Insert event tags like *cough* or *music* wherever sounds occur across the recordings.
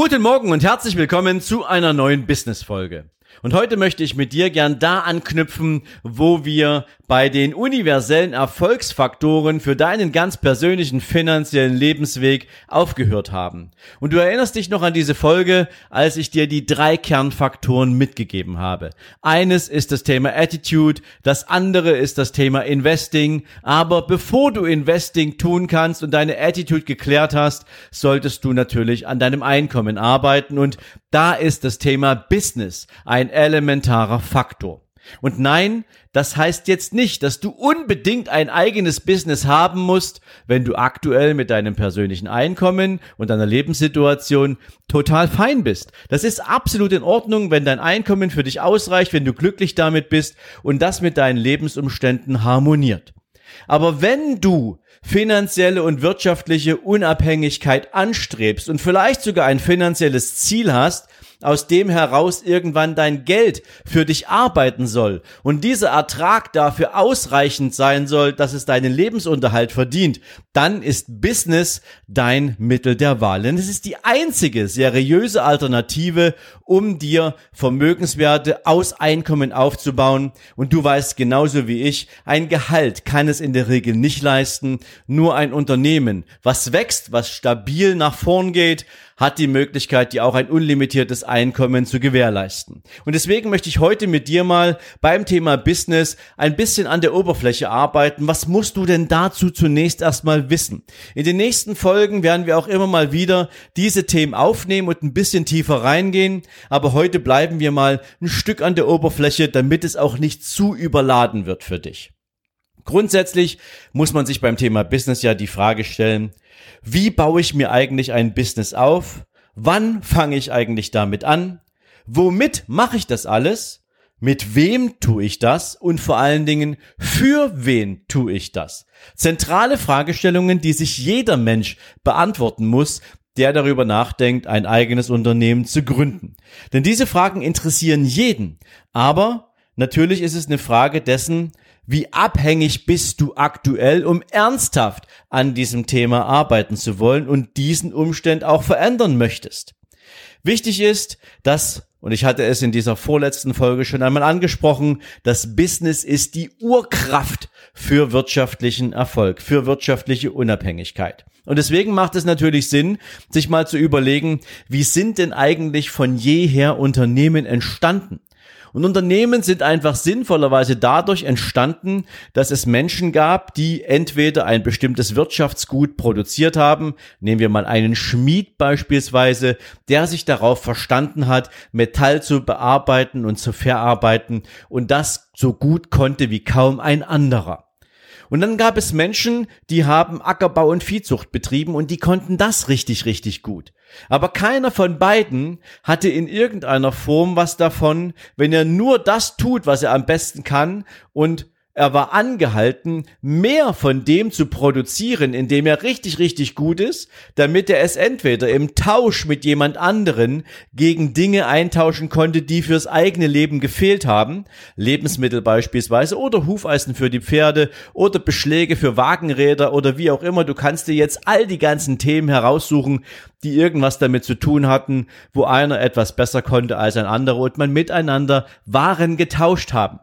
Guten Morgen und herzlich willkommen zu einer neuen Business-Folge. Und heute möchte ich mit dir gern da anknüpfen, wo wir bei den universellen Erfolgsfaktoren für deinen ganz persönlichen finanziellen Lebensweg aufgehört haben. Und du erinnerst dich noch an diese Folge, als ich dir die drei Kernfaktoren mitgegeben habe. Eines ist das Thema Attitude, das andere ist das Thema Investing. Aber bevor du Investing tun kannst und deine Attitude geklärt hast, solltest du natürlich an deinem Einkommen arbeiten. Und da ist das Thema Business ein elementarer Faktor. Und nein, das heißt jetzt nicht, dass du unbedingt ein eigenes Business haben musst, wenn du aktuell mit deinem persönlichen Einkommen und deiner Lebenssituation total fein bist. Das ist absolut in Ordnung, wenn dein Einkommen für dich ausreicht, wenn du glücklich damit bist und das mit deinen Lebensumständen harmoniert. Aber wenn du finanzielle und wirtschaftliche Unabhängigkeit anstrebst und vielleicht sogar ein finanzielles Ziel hast, aus dem heraus irgendwann dein Geld für dich arbeiten soll und dieser Ertrag dafür ausreichend sein soll, dass es deinen Lebensunterhalt verdient, dann ist Business dein Mittel der Wahl. Denn es ist die einzige seriöse Alternative, um dir Vermögenswerte aus Einkommen aufzubauen. Und du weißt genauso wie ich, ein Gehalt kann es in der Regel nicht leisten. Nur ein Unternehmen, was wächst, was stabil nach vorn geht, hat die Möglichkeit, dir auch ein unlimitiertes Einkommen zu gewährleisten. Und deswegen möchte ich heute mit dir mal beim Thema Business ein bisschen an der Oberfläche arbeiten. Was musst du denn dazu zunächst erstmal wissen? In den nächsten Folgen werden wir auch immer mal wieder diese Themen aufnehmen und ein bisschen tiefer reingehen. Aber heute bleiben wir mal ein Stück an der Oberfläche, damit es auch nicht zu überladen wird für dich. Grundsätzlich muss man sich beim Thema Business ja die Frage stellen, wie baue ich mir eigentlich ein Business auf? Wann fange ich eigentlich damit an? Womit mache ich das alles? Mit wem tue ich das? Und vor allen Dingen, für wen tue ich das? Zentrale Fragestellungen, die sich jeder Mensch beantworten muss, der darüber nachdenkt, ein eigenes Unternehmen zu gründen. Denn diese Fragen interessieren jeden. Aber natürlich ist es eine Frage dessen, wie abhängig bist du aktuell, um ernsthaft an diesem Thema arbeiten zu wollen und diesen Umstand auch verändern möchtest? Wichtig ist, dass, und ich hatte es in dieser vorletzten Folge schon einmal angesprochen, das Business ist die Urkraft für wirtschaftlichen Erfolg, für wirtschaftliche Unabhängigkeit. Und deswegen macht es natürlich Sinn, sich mal zu überlegen, wie sind denn eigentlich von jeher Unternehmen entstanden? Und Unternehmen sind einfach sinnvollerweise dadurch entstanden, dass es Menschen gab, die entweder ein bestimmtes Wirtschaftsgut produziert haben, nehmen wir mal einen Schmied beispielsweise, der sich darauf verstanden hat, Metall zu bearbeiten und zu verarbeiten und das so gut konnte wie kaum ein anderer. Und dann gab es Menschen, die haben Ackerbau und Viehzucht betrieben und die konnten das richtig, richtig gut. Aber keiner von beiden hatte in irgendeiner Form was davon, wenn er nur das tut, was er am besten kann und er war angehalten, mehr von dem zu produzieren, in dem er richtig, richtig gut ist, damit er es entweder im Tausch mit jemand anderen gegen Dinge eintauschen konnte, die fürs eigene Leben gefehlt haben, Lebensmittel beispielsweise oder Hufeisen für die Pferde oder Beschläge für Wagenräder oder wie auch immer. Du kannst dir jetzt all die ganzen Themen heraussuchen, die irgendwas damit zu tun hatten, wo einer etwas besser konnte als ein anderer und man miteinander Waren getauscht haben.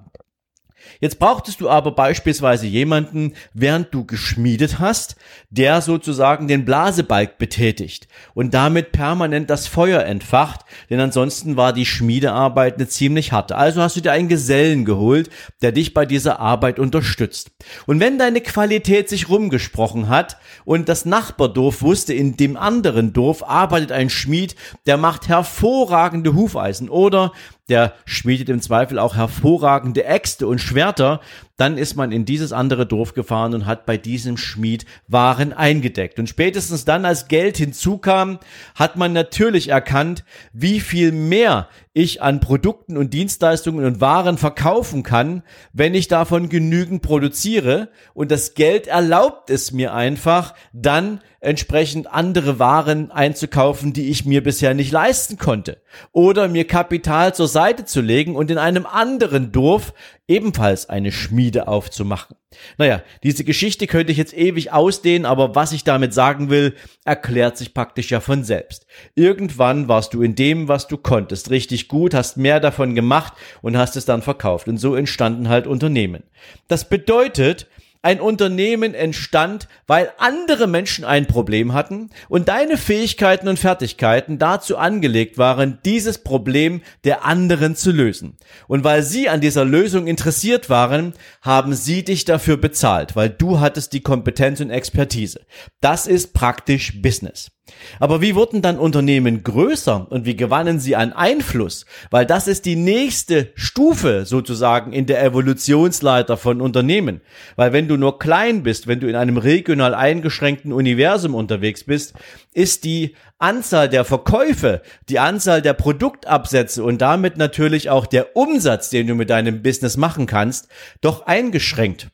Jetzt brauchtest du aber beispielsweise jemanden, während du geschmiedet hast, der sozusagen den Blasebalg betätigt und damit permanent das Feuer entfacht, denn ansonsten war die Schmiedearbeit eine ziemlich harte. Also hast du dir einen Gesellen geholt, der dich bei dieser Arbeit unterstützt. Und wenn deine Qualität sich rumgesprochen hat und das Nachbardorf wusste, in dem anderen Dorf arbeitet ein Schmied, der macht hervorragende Hufeisen oder der schmiedet im Zweifel auch hervorragende Äxte und Schwerter, dann ist man in dieses andere Dorf gefahren und hat bei diesem Schmied Waren eingedeckt. Und spätestens dann, als Geld hinzukam, hat man natürlich erkannt, wie viel mehr ich an Produkten und Dienstleistungen und Waren verkaufen kann, wenn ich davon genügend produziere. Und das Geld erlaubt es mir einfach, dann entsprechend andere Waren einzukaufen, die ich mir bisher nicht leisten konnte. Oder mir Kapital zur Seite zu legen und in einem anderen Dorf ebenfalls eine Schmiede aufzumachen. Naja, diese Geschichte könnte ich jetzt ewig ausdehnen, aber was ich damit sagen will, erklärt sich praktisch ja von selbst. Irgendwann warst du in dem, was du konntest, richtig gut, hast mehr davon gemacht und hast es dann verkauft. Und so entstanden halt Unternehmen. Das bedeutet, ein Unternehmen entstand, weil andere Menschen ein Problem hatten und deine Fähigkeiten und Fertigkeiten dazu angelegt waren, dieses Problem der anderen zu lösen. Und weil sie an dieser Lösung interessiert waren, haben sie dich dafür bezahlt, weil du hattest die Kompetenz und Expertise. Das ist praktisch Business. Aber wie wurden dann Unternehmen größer und wie gewannen sie an Einfluss? Weil das ist die nächste Stufe sozusagen in der Evolutionsleiter von Unternehmen. Weil wenn du nur klein bist, wenn du in einem regional eingeschränkten Universum unterwegs bist, ist die Anzahl der Verkäufe, die Anzahl der Produktabsätze und damit natürlich auch der Umsatz, den du mit deinem Business machen kannst, doch eingeschränkt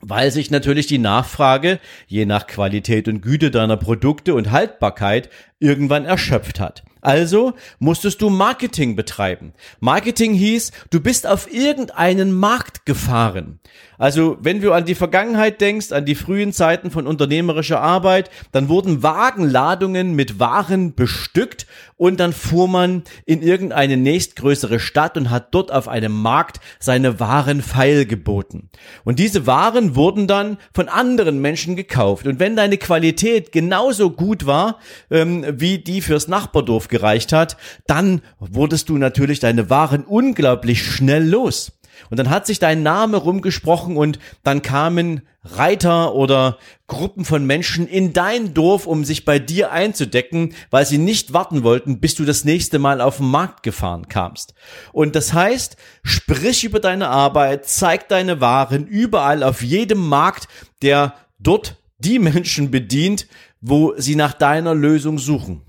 weil sich natürlich die Nachfrage je nach Qualität und Güte deiner Produkte und Haltbarkeit irgendwann erschöpft hat. Also musstest du Marketing betreiben. Marketing hieß, du bist auf irgendeinen Markt gefahren. Also wenn du an die Vergangenheit denkst, an die frühen Zeiten von unternehmerischer Arbeit, dann wurden Wagenladungen mit Waren bestückt und dann fuhr man in irgendeine nächstgrößere Stadt und hat dort auf einem Markt seine Waren feilgeboten. Und diese Waren wurden dann von anderen Menschen gekauft. Und wenn deine Qualität genauso gut war ähm, wie die fürs Nachbardorf gereicht hat, dann wurdest du natürlich deine Waren unglaublich schnell los. Und dann hat sich dein Name rumgesprochen und dann kamen Reiter oder Gruppen von Menschen in dein Dorf, um sich bei dir einzudecken, weil sie nicht warten wollten, bis du das nächste Mal auf den Markt gefahren kamst. Und das heißt, sprich über deine Arbeit, zeig deine Waren überall auf jedem Markt, der dort die Menschen bedient, wo sie nach deiner Lösung suchen.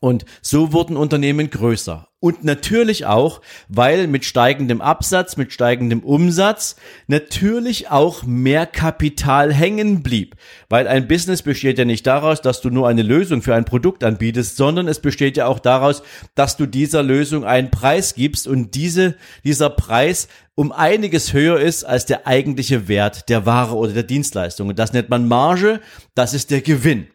Und so wurden Unternehmen größer. Und natürlich auch, weil mit steigendem Absatz, mit steigendem Umsatz natürlich auch mehr Kapital hängen blieb. Weil ein Business besteht ja nicht daraus, dass du nur eine Lösung für ein Produkt anbietest, sondern es besteht ja auch daraus, dass du dieser Lösung einen Preis gibst und diese, dieser Preis um einiges höher ist als der eigentliche Wert der Ware oder der Dienstleistung. Und das nennt man Marge, das ist der Gewinn.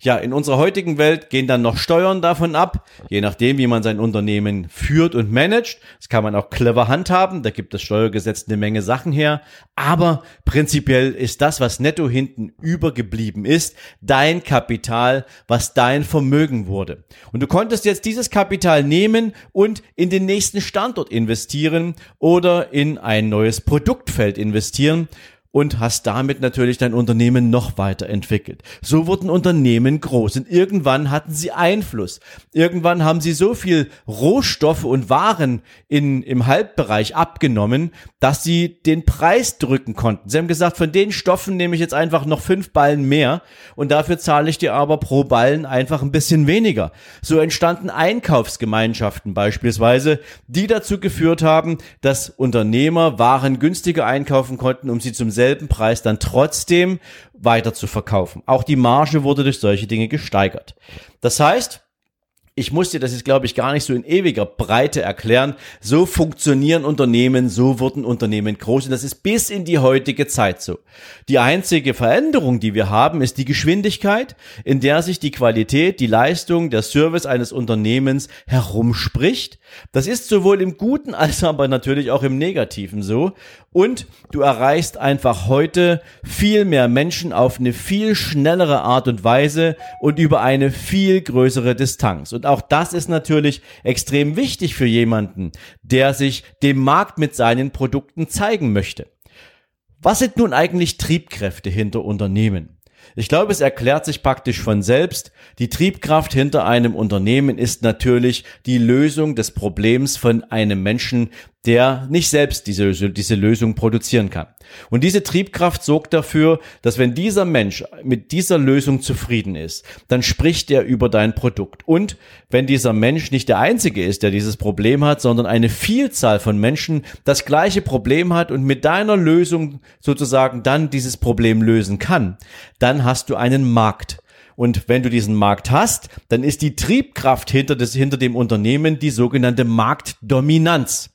Ja, in unserer heutigen Welt gehen dann noch Steuern davon ab, je nachdem, wie man sein Unternehmen führt und managt. Das kann man auch clever handhaben, da gibt das Steuergesetz eine Menge Sachen her. Aber prinzipiell ist das, was netto hinten übergeblieben ist, dein Kapital, was dein Vermögen wurde. Und du konntest jetzt dieses Kapital nehmen und in den nächsten Standort investieren oder in ein neues Produktfeld investieren und hast damit natürlich dein Unternehmen noch weiterentwickelt. So wurden Unternehmen groß und irgendwann hatten sie Einfluss. Irgendwann haben sie so viel Rohstoffe und Waren in, im Halbbereich abgenommen, dass sie den Preis drücken konnten. Sie haben gesagt, von den Stoffen nehme ich jetzt einfach noch fünf Ballen mehr und dafür zahle ich dir aber pro Ballen einfach ein bisschen weniger. So entstanden Einkaufsgemeinschaften beispielsweise, die dazu geführt haben, dass Unternehmer Waren günstiger einkaufen konnten, um sie zum selben Preis dann trotzdem weiter zu verkaufen. Auch die Marge wurde durch solche Dinge gesteigert. Das heißt, ich muss dir das jetzt, glaube ich, gar nicht so in ewiger Breite erklären. So funktionieren Unternehmen, so wurden Unternehmen groß und das ist bis in die heutige Zeit so. Die einzige Veränderung, die wir haben, ist die Geschwindigkeit, in der sich die Qualität, die Leistung, der Service eines Unternehmens herumspricht. Das ist sowohl im Guten als aber natürlich auch im Negativen so. Und du erreichst einfach heute viel mehr Menschen auf eine viel schnellere Art und Weise und über eine viel größere Distanz. Und auch das ist natürlich extrem wichtig für jemanden, der sich dem Markt mit seinen Produkten zeigen möchte. Was sind nun eigentlich Triebkräfte hinter Unternehmen? Ich glaube, es erklärt sich praktisch von selbst. Die Triebkraft hinter einem Unternehmen ist natürlich die Lösung des Problems von einem Menschen, der nicht selbst diese, diese Lösung produzieren kann. Und diese Triebkraft sorgt dafür, dass wenn dieser Mensch mit dieser Lösung zufrieden ist, dann spricht er über dein Produkt. Und wenn dieser Mensch nicht der Einzige ist, der dieses Problem hat, sondern eine Vielzahl von Menschen das gleiche Problem hat und mit deiner Lösung sozusagen dann dieses Problem lösen kann, dann hast du einen Markt. Und wenn du diesen Markt hast, dann ist die Triebkraft hinter, des, hinter dem Unternehmen die sogenannte Marktdominanz.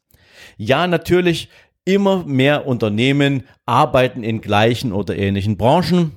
Ja, natürlich, immer mehr Unternehmen arbeiten in gleichen oder ähnlichen Branchen.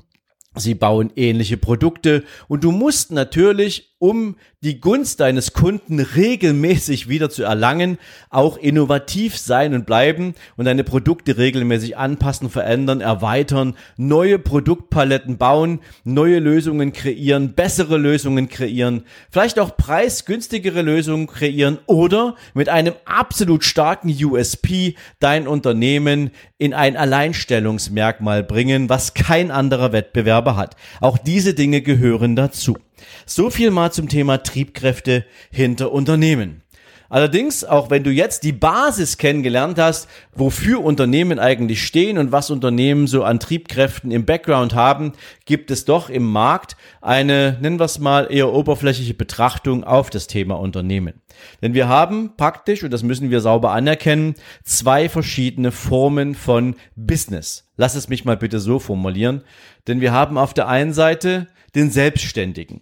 Sie bauen ähnliche Produkte und du musst natürlich um die Gunst deines Kunden regelmäßig wieder zu erlangen, auch innovativ sein und bleiben und deine Produkte regelmäßig anpassen, verändern, erweitern, neue Produktpaletten bauen, neue Lösungen kreieren, bessere Lösungen kreieren, vielleicht auch preisgünstigere Lösungen kreieren oder mit einem absolut starken USP dein Unternehmen in ein Alleinstellungsmerkmal bringen, was kein anderer Wettbewerber hat. Auch diese Dinge gehören dazu. So viel mal zum Thema Triebkräfte hinter Unternehmen. Allerdings, auch wenn du jetzt die Basis kennengelernt hast, wofür Unternehmen eigentlich stehen und was Unternehmen so an Triebkräften im Background haben, gibt es doch im Markt eine, nennen wir es mal, eher oberflächliche Betrachtung auf das Thema Unternehmen. Denn wir haben praktisch, und das müssen wir sauber anerkennen, zwei verschiedene Formen von Business. Lass es mich mal bitte so formulieren. Denn wir haben auf der einen Seite den Selbstständigen.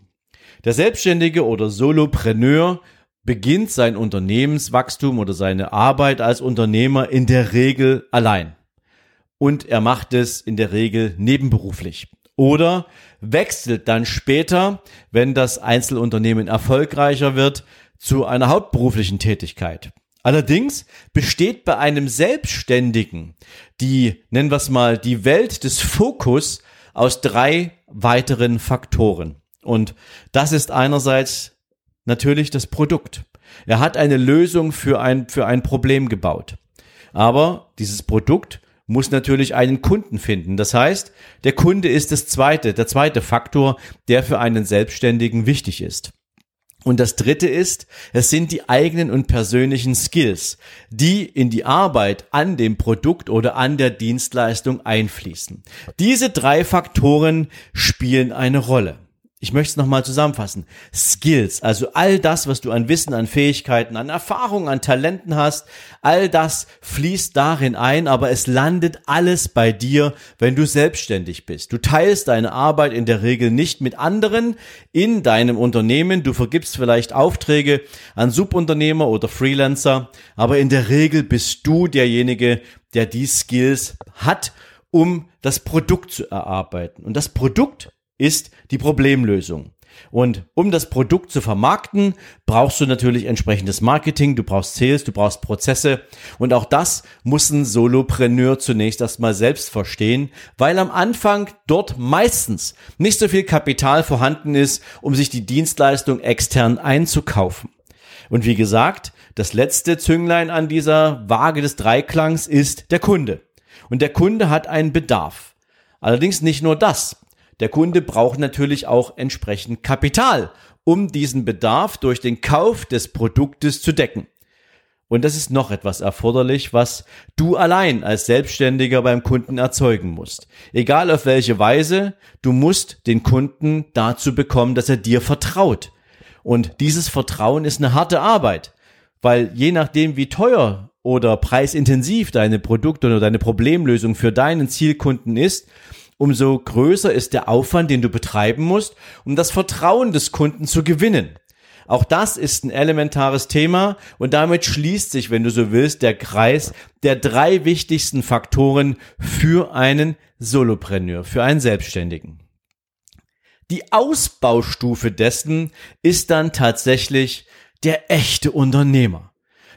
Der Selbstständige oder Solopreneur beginnt sein Unternehmenswachstum oder seine Arbeit als Unternehmer in der Regel allein. Und er macht es in der Regel nebenberuflich. Oder wechselt dann später, wenn das Einzelunternehmen erfolgreicher wird, zu einer hauptberuflichen Tätigkeit. Allerdings besteht bei einem Selbstständigen die, nennen wir es mal, die Welt des Fokus aus drei weiteren Faktoren. Und das ist einerseits natürlich das Produkt. Er hat eine Lösung für ein, für ein Problem gebaut. Aber dieses Produkt muss natürlich einen Kunden finden. Das heißt, der Kunde ist das zweite, der zweite Faktor, der für einen Selbstständigen wichtig ist. Und das dritte ist, es sind die eigenen und persönlichen Skills, die in die Arbeit an dem Produkt oder an der Dienstleistung einfließen. Diese drei Faktoren spielen eine Rolle ich möchte es nochmal zusammenfassen. Skills, also all das, was du an Wissen, an Fähigkeiten, an Erfahrungen, an Talenten hast, all das fließt darin ein, aber es landet alles bei dir, wenn du selbstständig bist. Du teilst deine Arbeit in der Regel nicht mit anderen in deinem Unternehmen. Du vergibst vielleicht Aufträge an Subunternehmer oder Freelancer, aber in der Regel bist du derjenige, der die Skills hat, um das Produkt zu erarbeiten. Und das Produkt ist die Problemlösung. Und um das Produkt zu vermarkten, brauchst du natürlich entsprechendes Marketing, du brauchst Sales, du brauchst Prozesse und auch das muss ein Solopreneur zunächst erstmal selbst verstehen, weil am Anfang dort meistens nicht so viel Kapital vorhanden ist, um sich die Dienstleistung extern einzukaufen. Und wie gesagt, das letzte Zünglein an dieser Waage des Dreiklangs ist der Kunde. Und der Kunde hat einen Bedarf. Allerdings nicht nur das. Der Kunde braucht natürlich auch entsprechend Kapital, um diesen Bedarf durch den Kauf des Produktes zu decken. Und das ist noch etwas erforderlich, was du allein als Selbstständiger beim Kunden erzeugen musst. Egal auf welche Weise, du musst den Kunden dazu bekommen, dass er dir vertraut. Und dieses Vertrauen ist eine harte Arbeit, weil je nachdem, wie teuer oder preisintensiv deine Produkte oder deine Problemlösung für deinen Zielkunden ist, umso größer ist der Aufwand, den du betreiben musst, um das Vertrauen des Kunden zu gewinnen. Auch das ist ein elementares Thema und damit schließt sich, wenn du so willst, der Kreis der drei wichtigsten Faktoren für einen Solopreneur, für einen Selbstständigen. Die Ausbaustufe dessen ist dann tatsächlich der echte Unternehmer,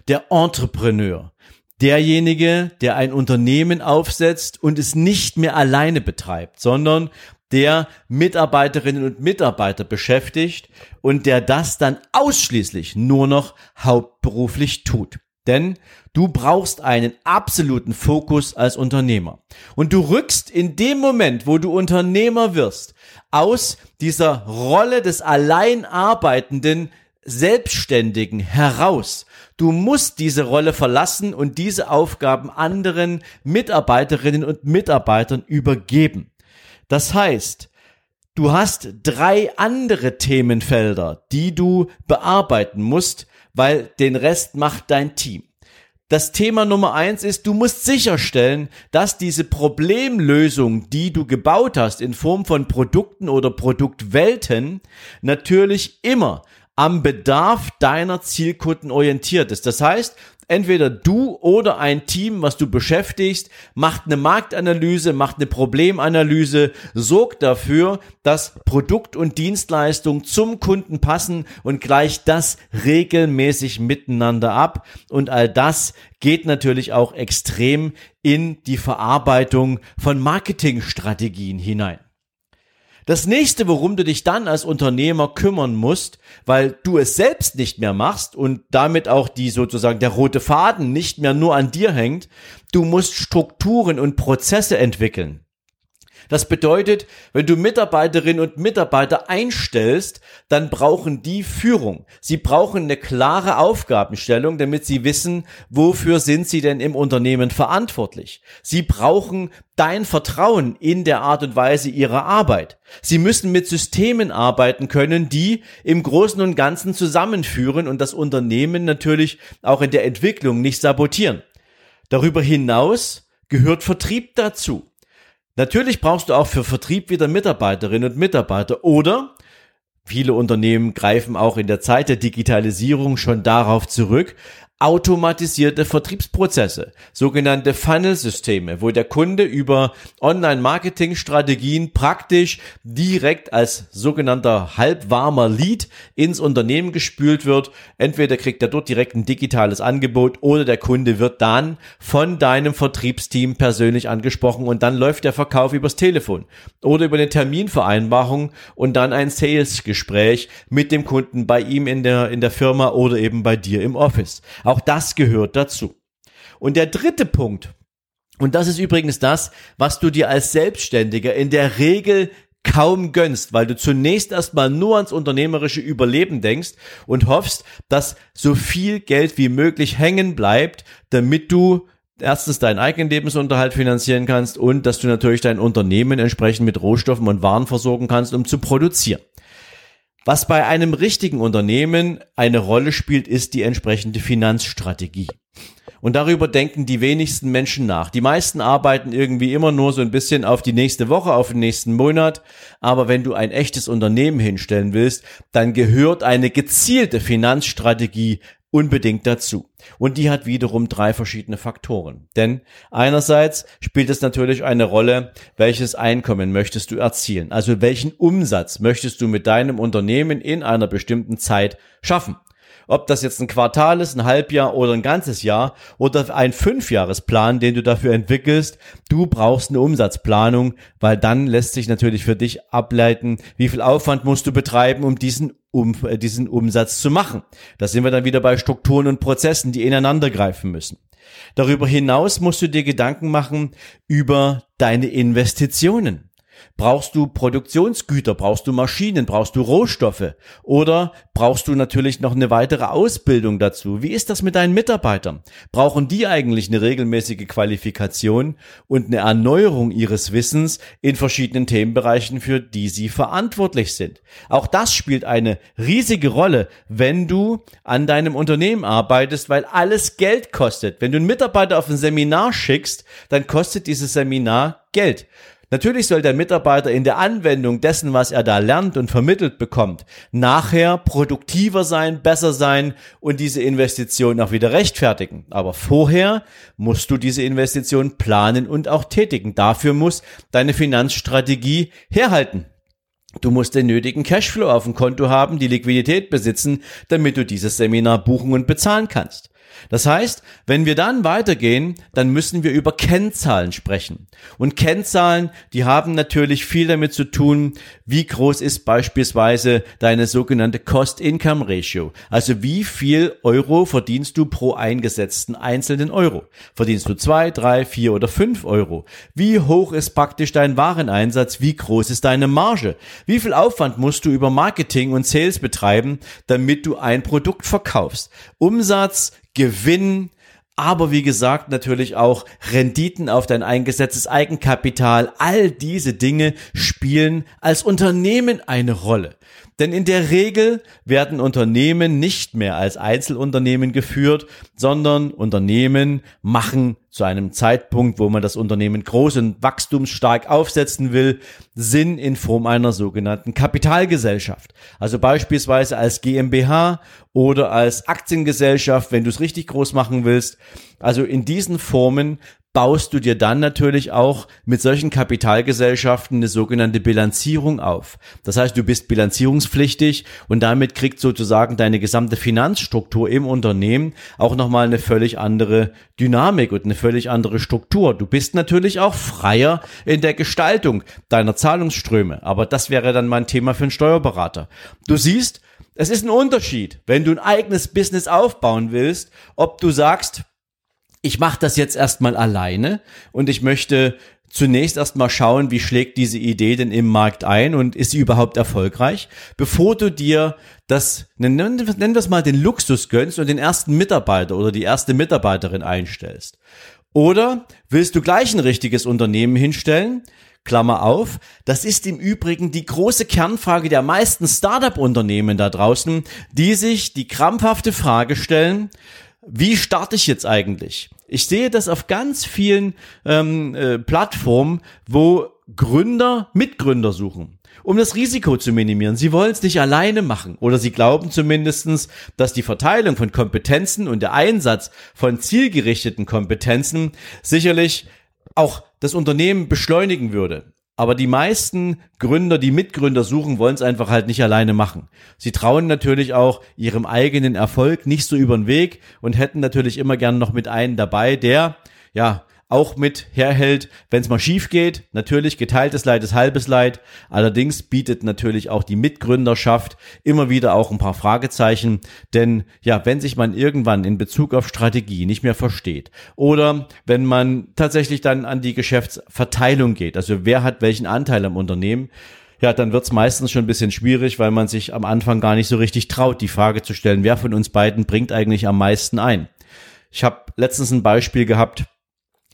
der Entrepreneur, derjenige, der ein Unternehmen aufsetzt und es nicht mehr alleine betreibt, sondern der Mitarbeiterinnen und Mitarbeiter beschäftigt und der das dann ausschließlich nur noch hauptberuflich tut. Denn du brauchst einen absoluten Fokus als Unternehmer. Und du rückst in dem Moment, wo du Unternehmer wirst, aus dieser Rolle des Alleinarbeitenden Selbstständigen heraus. Du musst diese Rolle verlassen und diese Aufgaben anderen Mitarbeiterinnen und Mitarbeitern übergeben. Das heißt, du hast drei andere Themenfelder, die du bearbeiten musst, weil den Rest macht dein Team. Das Thema Nummer eins ist, du musst sicherstellen, dass diese Problemlösung, die du gebaut hast in Form von Produkten oder Produktwelten, natürlich immer am Bedarf deiner Zielkunden orientiert ist. Das heißt, entweder du oder ein Team, was du beschäftigst, macht eine Marktanalyse, macht eine Problemanalyse, sorgt dafür, dass Produkt und Dienstleistung zum Kunden passen und gleicht das regelmäßig miteinander ab. Und all das geht natürlich auch extrem in die Verarbeitung von Marketingstrategien hinein. Das nächste, worum du dich dann als Unternehmer kümmern musst, weil du es selbst nicht mehr machst und damit auch die sozusagen der rote Faden nicht mehr nur an dir hängt, du musst Strukturen und Prozesse entwickeln. Das bedeutet, wenn du Mitarbeiterinnen und Mitarbeiter einstellst, dann brauchen die Führung. Sie brauchen eine klare Aufgabenstellung, damit sie wissen, wofür sind sie denn im Unternehmen verantwortlich. Sie brauchen dein Vertrauen in der Art und Weise ihrer Arbeit. Sie müssen mit Systemen arbeiten können, die im Großen und Ganzen zusammenführen und das Unternehmen natürlich auch in der Entwicklung nicht sabotieren. Darüber hinaus gehört Vertrieb dazu. Natürlich brauchst du auch für Vertrieb wieder Mitarbeiterinnen und Mitarbeiter. Oder Viele Unternehmen greifen auch in der Zeit der Digitalisierung schon darauf zurück, automatisierte Vertriebsprozesse, sogenannte Funnel-Systeme, wo der Kunde über Online-Marketing-Strategien praktisch direkt als sogenannter halbwarmer Lead ins Unternehmen gespült wird. Entweder kriegt er dort direkt ein digitales Angebot oder der Kunde wird dann von deinem Vertriebsteam persönlich angesprochen und dann läuft der Verkauf übers Telefon oder über eine Terminvereinbarung und dann ein Sales-Gespräch mit dem Kunden bei ihm in der, in der Firma oder eben bei dir im Office. Auch das gehört dazu. Und der dritte Punkt, und das ist übrigens das, was du dir als Selbstständiger in der Regel kaum gönnst, weil du zunächst erstmal nur ans unternehmerische Überleben denkst und hoffst, dass so viel Geld wie möglich hängen bleibt, damit du erstens deinen eigenen Lebensunterhalt finanzieren kannst und dass du natürlich dein Unternehmen entsprechend mit Rohstoffen und Waren versorgen kannst, um zu produzieren. Was bei einem richtigen Unternehmen eine Rolle spielt, ist die entsprechende Finanzstrategie. Und darüber denken die wenigsten Menschen nach. Die meisten arbeiten irgendwie immer nur so ein bisschen auf die nächste Woche, auf den nächsten Monat. Aber wenn du ein echtes Unternehmen hinstellen willst, dann gehört eine gezielte Finanzstrategie unbedingt dazu. Und die hat wiederum drei verschiedene Faktoren. Denn einerseits spielt es natürlich eine Rolle, welches Einkommen möchtest du erzielen? Also welchen Umsatz möchtest du mit deinem Unternehmen in einer bestimmten Zeit schaffen? Ob das jetzt ein Quartal ist, ein Halbjahr oder ein ganzes Jahr oder ein Fünfjahresplan, den du dafür entwickelst, du brauchst eine Umsatzplanung, weil dann lässt sich natürlich für dich ableiten, wie viel Aufwand musst du betreiben, um diesen um äh, diesen Umsatz zu machen. Da sind wir dann wieder bei Strukturen und Prozessen, die ineinander greifen müssen. Darüber hinaus musst du dir Gedanken machen über deine Investitionen. Brauchst du Produktionsgüter, brauchst du Maschinen, brauchst du Rohstoffe oder brauchst du natürlich noch eine weitere Ausbildung dazu? Wie ist das mit deinen Mitarbeitern? Brauchen die eigentlich eine regelmäßige Qualifikation und eine Erneuerung ihres Wissens in verschiedenen Themenbereichen, für die sie verantwortlich sind? Auch das spielt eine riesige Rolle, wenn du an deinem Unternehmen arbeitest, weil alles Geld kostet. Wenn du einen Mitarbeiter auf ein Seminar schickst, dann kostet dieses Seminar Geld. Natürlich soll der Mitarbeiter in der Anwendung dessen, was er da lernt und vermittelt bekommt, nachher produktiver sein, besser sein und diese Investition auch wieder rechtfertigen. Aber vorher musst du diese Investition planen und auch tätigen. Dafür muss deine Finanzstrategie herhalten. Du musst den nötigen Cashflow auf dem Konto haben, die Liquidität besitzen, damit du dieses Seminar buchen und bezahlen kannst. Das heißt, wenn wir dann weitergehen, dann müssen wir über Kennzahlen sprechen. Und Kennzahlen, die haben natürlich viel damit zu tun, wie groß ist beispielsweise deine sogenannte Cost-Income-Ratio. Also wie viel Euro verdienst du pro eingesetzten einzelnen Euro? Verdienst du zwei, drei, vier oder fünf Euro? Wie hoch ist praktisch dein Wareneinsatz? Wie groß ist deine Marge? Wie viel Aufwand musst du über Marketing und Sales betreiben, damit du ein Produkt verkaufst? Umsatz, Gewinn, aber wie gesagt natürlich auch Renditen auf dein eingesetztes Eigenkapital. All diese Dinge spielen als Unternehmen eine Rolle. Denn in der Regel werden Unternehmen nicht mehr als Einzelunternehmen geführt, sondern Unternehmen machen zu einem Zeitpunkt, wo man das Unternehmen groß und wachstumsstark aufsetzen will, Sinn in Form einer sogenannten Kapitalgesellschaft. Also beispielsweise als GmbH oder als Aktiengesellschaft, wenn du es richtig groß machen willst. Also in diesen Formen baust du dir dann natürlich auch mit solchen Kapitalgesellschaften eine sogenannte Bilanzierung auf. Das heißt, du bist bilanzierungspflichtig und damit kriegt sozusagen deine gesamte Finanzstruktur im Unternehmen auch nochmal eine völlig andere Dynamik und eine völlig andere Struktur. Du bist natürlich auch freier in der Gestaltung deiner Zahlungsströme, aber das wäre dann mein Thema für einen Steuerberater. Du siehst, es ist ein Unterschied, wenn du ein eigenes Business aufbauen willst, ob du sagst, ich mache das jetzt erstmal alleine und ich möchte zunächst erstmal schauen, wie schlägt diese Idee denn im Markt ein und ist sie überhaupt erfolgreich, bevor du dir das, nennen wir es mal den Luxus gönnst und den ersten Mitarbeiter oder die erste Mitarbeiterin einstellst. Oder willst du gleich ein richtiges Unternehmen hinstellen? Klammer auf. Das ist im Übrigen die große Kernfrage der meisten Startup-Unternehmen da draußen, die sich die krampfhafte Frage stellen, wie starte ich jetzt eigentlich? Ich sehe das auf ganz vielen ähm, äh, Plattformen, wo Gründer Mitgründer suchen, um das Risiko zu minimieren. Sie wollen es nicht alleine machen oder sie glauben zumindestens, dass die Verteilung von Kompetenzen und der Einsatz von zielgerichteten Kompetenzen sicherlich auch das Unternehmen beschleunigen würde. Aber die meisten Gründer, die Mitgründer suchen, wollen es einfach halt nicht alleine machen. Sie trauen natürlich auch ihrem eigenen Erfolg nicht so über den Weg und hätten natürlich immer gern noch mit einem dabei, der, ja, auch mit herhält, wenn es mal schief geht. Natürlich geteiltes Leid ist halbes Leid. Allerdings bietet natürlich auch die Mitgründerschaft immer wieder auch ein paar Fragezeichen. Denn ja, wenn sich man irgendwann in Bezug auf Strategie nicht mehr versteht oder wenn man tatsächlich dann an die Geschäftsverteilung geht, also wer hat welchen Anteil am Unternehmen, ja, dann wird's meistens schon ein bisschen schwierig, weil man sich am Anfang gar nicht so richtig traut, die Frage zu stellen, wer von uns beiden bringt eigentlich am meisten ein. Ich habe letztens ein Beispiel gehabt,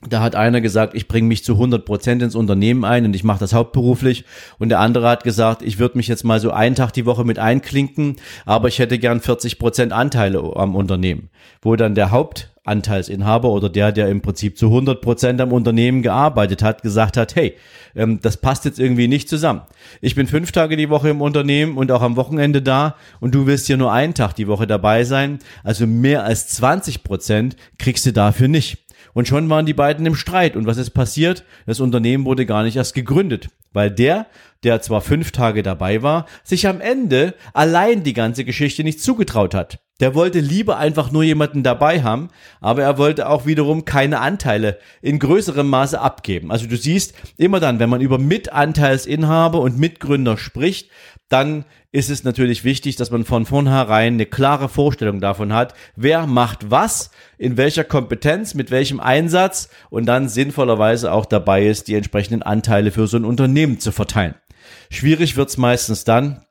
da hat einer gesagt, ich bringe mich zu 100 Prozent ins Unternehmen ein und ich mache das hauptberuflich. Und der andere hat gesagt, ich würde mich jetzt mal so einen Tag die Woche mit einklinken, aber ich hätte gern 40 Prozent Anteile am Unternehmen. Wo dann der Hauptanteilsinhaber oder der, der im Prinzip zu 100 Prozent am Unternehmen gearbeitet hat, gesagt hat, hey, ähm, das passt jetzt irgendwie nicht zusammen. Ich bin fünf Tage die Woche im Unternehmen und auch am Wochenende da und du willst hier nur einen Tag die Woche dabei sein. Also mehr als 20 Prozent kriegst du dafür nicht. Und schon waren die beiden im Streit. Und was ist passiert? Das Unternehmen wurde gar nicht erst gegründet, weil der, der zwar fünf Tage dabei war, sich am Ende allein die ganze Geschichte nicht zugetraut hat. Der wollte lieber einfach nur jemanden dabei haben, aber er wollte auch wiederum keine Anteile in größerem Maße abgeben. Also du siehst, immer dann, wenn man über Mitanteilsinhaber und Mitgründer spricht, dann ist es natürlich wichtig, dass man von vornherein eine klare Vorstellung davon hat, wer macht was, in welcher Kompetenz, mit welchem Einsatz und dann sinnvollerweise auch dabei ist, die entsprechenden Anteile für so ein Unternehmen zu verteilen. Schwierig wird's meistens dann,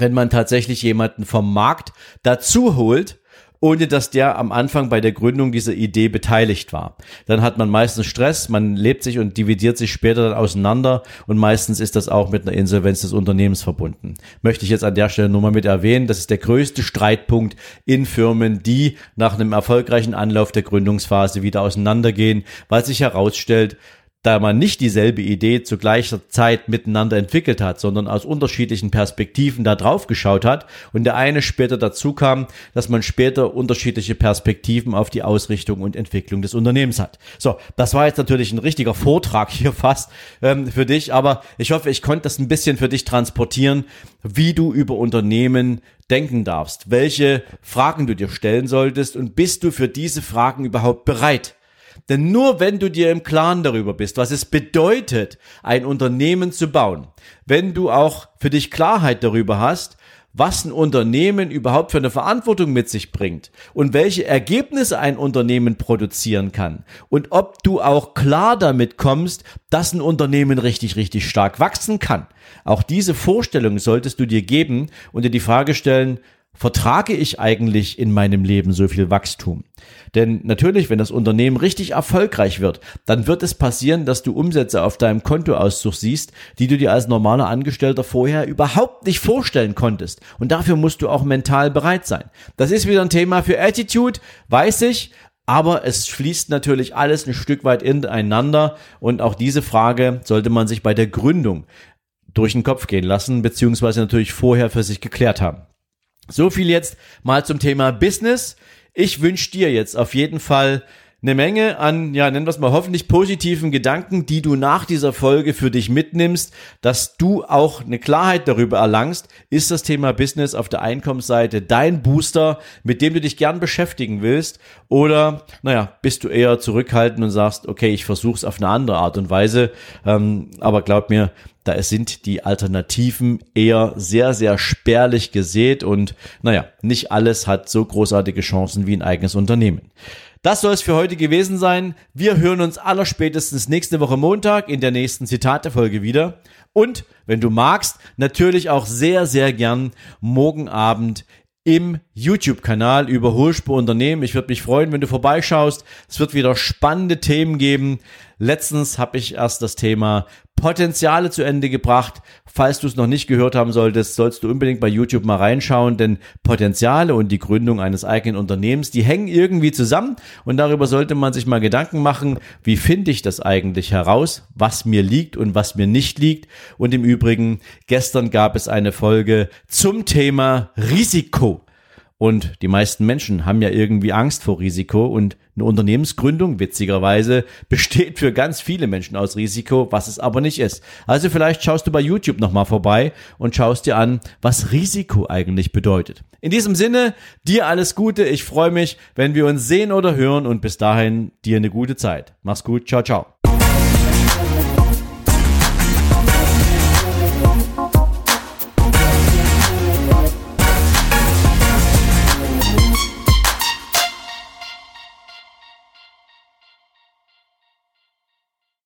wenn man tatsächlich jemanden vom Markt dazu holt, ohne dass der am Anfang bei der Gründung dieser Idee beteiligt war. Dann hat man meistens Stress, man lebt sich und dividiert sich später dann auseinander und meistens ist das auch mit einer Insolvenz des Unternehmens verbunden. Möchte ich jetzt an der Stelle nur mal mit erwähnen, das ist der größte Streitpunkt in Firmen, die nach einem erfolgreichen Anlauf der Gründungsphase wieder auseinandergehen, weil sich herausstellt, da man nicht dieselbe Idee zu gleicher Zeit miteinander entwickelt hat, sondern aus unterschiedlichen Perspektiven da drauf geschaut hat und der eine später dazu kam, dass man später unterschiedliche Perspektiven auf die Ausrichtung und Entwicklung des Unternehmens hat. So, das war jetzt natürlich ein richtiger Vortrag hier fast ähm, für dich, aber ich hoffe, ich konnte das ein bisschen für dich transportieren, wie du über Unternehmen denken darfst, welche Fragen du dir stellen solltest und bist du für diese Fragen überhaupt bereit? Denn nur wenn du dir im Klaren darüber bist, was es bedeutet, ein Unternehmen zu bauen, wenn du auch für dich Klarheit darüber hast, was ein Unternehmen überhaupt für eine Verantwortung mit sich bringt und welche Ergebnisse ein Unternehmen produzieren kann und ob du auch klar damit kommst, dass ein Unternehmen richtig, richtig stark wachsen kann. Auch diese Vorstellung solltest du dir geben und dir die Frage stellen, vertrage ich eigentlich in meinem Leben so viel Wachstum? Denn natürlich, wenn das Unternehmen richtig erfolgreich wird, dann wird es passieren, dass du Umsätze auf deinem Kontoauszug siehst, die du dir als normaler Angestellter vorher überhaupt nicht vorstellen konntest. Und dafür musst du auch mental bereit sein. Das ist wieder ein Thema für Attitude, weiß ich, aber es fließt natürlich alles ein Stück weit ineinander und auch diese Frage sollte man sich bei der Gründung durch den Kopf gehen lassen, beziehungsweise natürlich vorher für sich geklärt haben. So viel jetzt mal zum Thema Business. Ich wünsche dir jetzt auf jeden Fall eine Menge an, ja, nennen wir es mal hoffentlich positiven Gedanken, die du nach dieser Folge für dich mitnimmst, dass du auch eine Klarheit darüber erlangst, ist das Thema Business auf der Einkommensseite dein Booster, mit dem du dich gern beschäftigen willst oder, naja, bist du eher zurückhaltend und sagst, okay, ich versuche es auf eine andere Art und Weise, ähm, aber glaub mir, da sind die Alternativen eher sehr, sehr spärlich gesät und naja, nicht alles hat so großartige Chancen wie ein eigenes Unternehmen. Das soll es für heute gewesen sein. Wir hören uns allerspätestens nächste Woche Montag in der nächsten Zitatefolge wieder. Und wenn du magst, natürlich auch sehr, sehr gern morgen Abend im YouTube-Kanal über Hohlspur Unternehmen. Ich würde mich freuen, wenn du vorbeischaust. Es wird wieder spannende Themen geben. Letztens habe ich erst das Thema Potenziale zu Ende gebracht. Falls du es noch nicht gehört haben solltest, sollst du unbedingt bei YouTube mal reinschauen, denn Potenziale und die Gründung eines eigenen Unternehmens, die hängen irgendwie zusammen und darüber sollte man sich mal Gedanken machen, wie finde ich das eigentlich heraus, was mir liegt und was mir nicht liegt. Und im Übrigen, gestern gab es eine Folge zum Thema Risiko. Und die meisten Menschen haben ja irgendwie Angst vor Risiko und eine Unternehmensgründung, witzigerweise, *laughs* besteht für ganz viele Menschen aus Risiko, was es aber nicht ist. Also vielleicht schaust du bei YouTube nochmal vorbei und schaust dir an, was Risiko eigentlich bedeutet. In diesem Sinne, dir alles Gute. Ich freue mich, wenn wir uns sehen oder hören und bis dahin dir eine gute Zeit. Mach's gut. Ciao, ciao.